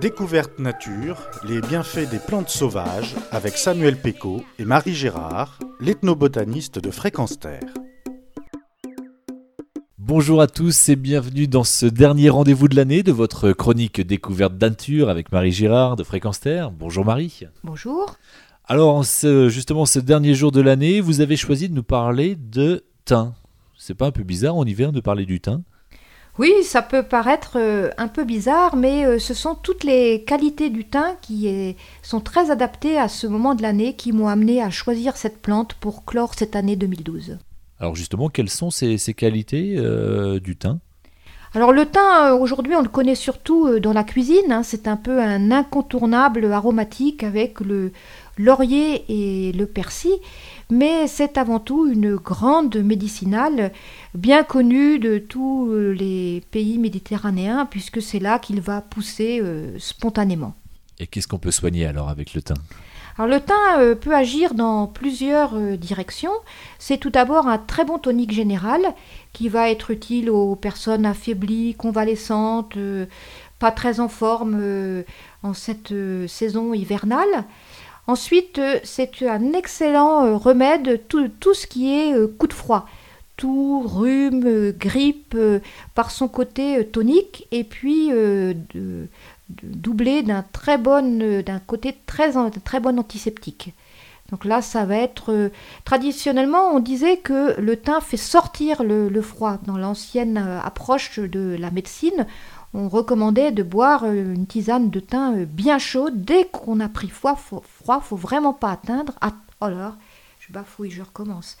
Découverte nature, les bienfaits des plantes sauvages avec Samuel Péco et Marie Gérard, l'ethnobotaniste de Fréquence Terre. Bonjour à tous et bienvenue dans ce dernier rendez-vous de l'année de votre chronique découverte nature avec Marie Gérard de Fréquence Terre. Bonjour Marie. Bonjour. Alors, justement, ce dernier jour de l'année, vous avez choisi de nous parler de thym. C'est pas un peu bizarre en hiver de parler du thym? Oui, ça peut paraître euh, un peu bizarre, mais euh, ce sont toutes les qualités du thym qui sont très adaptées à ce moment de l'année qui m'ont amené à choisir cette plante pour clore cette année 2012. Alors justement, quelles sont ces, qualités euh, du thym? Alors le thym, aujourd'hui, on le connaît surtout dans la cuisine. Hein. c'est un peu un incontournable aromatique avec le laurier et le persil mais c'est avant tout une grande médicinale bien connue de tous les pays méditerranéens puisque c'est là qu'il va pousser euh, spontanément. Et qu'est-ce qu'on peut soigner alors avec le thym? Le thym euh, peut agir dans plusieurs euh, directions. C'est tout d'abord un très bon tonique général qui va être utile aux personnes affaiblies, convalescentes, pas très en forme en cette saison hivernale. Ensuite, euh, c'est un excellent euh, remède, tout, tout, ce qui est euh, coup de froid. Tout, rhume, grippe, par son côté tonique, et puis doublé d'un côté très, bon antiseptique. Donc là, ça va être... traditionnellement, on disait que le thym fait sortir le froid. Dans l'ancienne approche de la médecine, on recommandait de boire euh, une tisane de thym euh, bien chaude. Dès qu'on a pris froid, faut, froid, faut vraiment pas atteindre. oh alors, je bafouille, je recommence.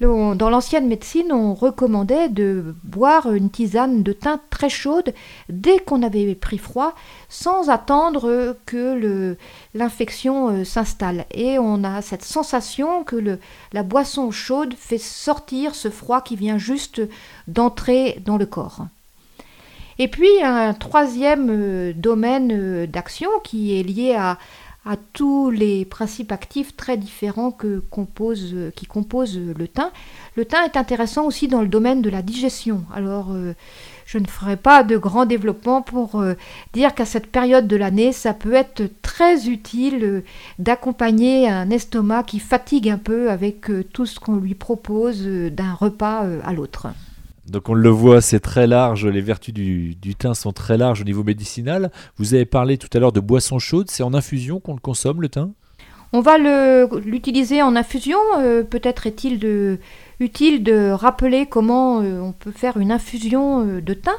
Dans l'ancienne médecine, on recommandait de boire une tisane de thym très chaude dès qu'on avait pris froid, sans attendre que l'infection euh, s'installe. Et on a cette sensation que la boisson chaude fait sortir ce froid qui vient juste d'entrer dans le corps. Et puis un troisième euh, domaine euh, d'action qui est lié à, tous les principes actifs très différents que compose, euh, qui composent le thym. Le thym est intéressant aussi dans le domaine de la digestion. Alors, je ne ferai pas de grand développement pour dire qu'à cette période de l'année, ça peut être très utile d'accompagner un estomac qui fatigue un peu avec tout ce qu'on lui propose d'un repas à l'autre. Donc on le voit, c'est très large, les vertus du, thym sont très larges au niveau médicinal. Vous avez parlé tout à l'heure de boissons chaudes, c'est en infusion qu'on le consomme le thym? On va l'utiliser en infusion, euh, peut-être est-il utile de rappeler comment euh, on peut faire une infusion euh, de thym.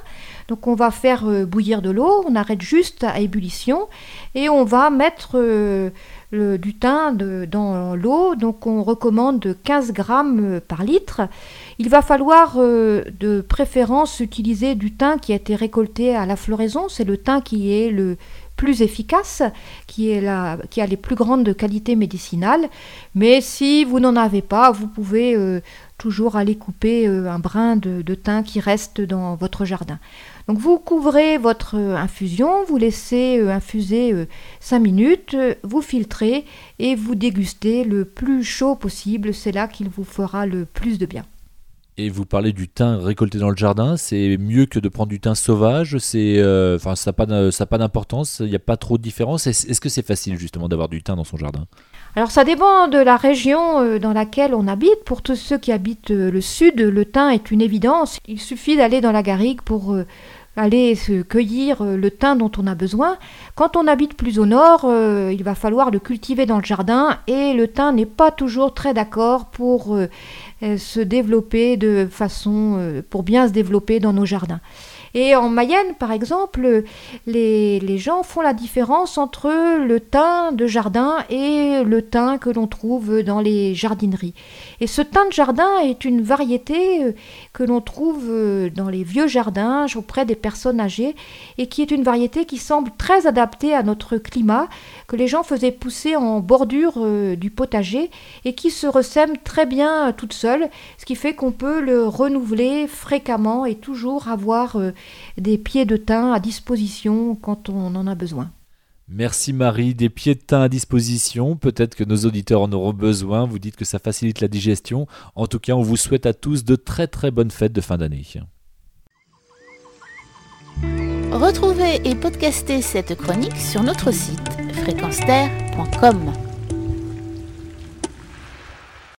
Donc on va faire bouillir de l'eau, on arrête juste à ébullition et on va mettre du thym dans l'eau. Donc on recommande 15 grammes par litre. Il va falloir euh, de préférence utiliser du thym qui a été récolté à la floraison. C'est le thym qui est le plus efficace, qui, a les plus grandes qualités médicinales. Mais si vous n'en avez pas, vous pouvez euh, toujours aller couper euh, un brin de, de, thym qui reste dans votre jardin. Donc vous couvrez votre infusion, vous laissez infuser 5 minutes, vous filtrez et vous dégustez le plus chaud possible. C'est là qu'il vous fera le plus de bien. Et vous parlez du thym récolté dans le jardin, c'est mieux que de prendre du thym sauvage, c'est, euh, enfin, ça n'a pas d'importance, il n'y a pas trop de différence. Est-ce que c'est facile justement d'avoir du thym dans son jardin? Alors ça dépend de la région euh, dans laquelle on habite. Pour tous ceux qui habitent euh, le sud, le thym est une évidence. Il suffit d'aller dans la garrigue pour aller se cueillir le thym dont on a besoin. Quand on habite plus au nord, il va falloir le cultiver dans le jardin et le thym n'est pas toujours très d'accord pour se développer de façon euh, pour bien se développer dans nos jardins. Et en Mayenne, par exemple, les, gens font la différence entre le thym de jardin et le thym que l'on trouve dans les jardineries. Et ce thym de jardin est une variété euh, que l'on trouve euh, dans les vieux jardins auprès des personnes âgées et qui est une variété qui semble très adaptée à notre climat, que les gens faisaient pousser en bordure euh, du potager et qui se ressème très bien toute seule, ce qui fait qu'on peut le renouveler fréquemment et toujours avoir des pieds de thym à disposition quand on en a besoin. Merci Marie, des pieds de thym à disposition, peut-être que nos auditeurs en auront besoin, vous dites que ça facilite la digestion, en tout cas on vous souhaite à tous de très très bonnes fêtes de fin d'année. Retrouvez et podcastez cette chronique sur notre site fréquence-terre.com.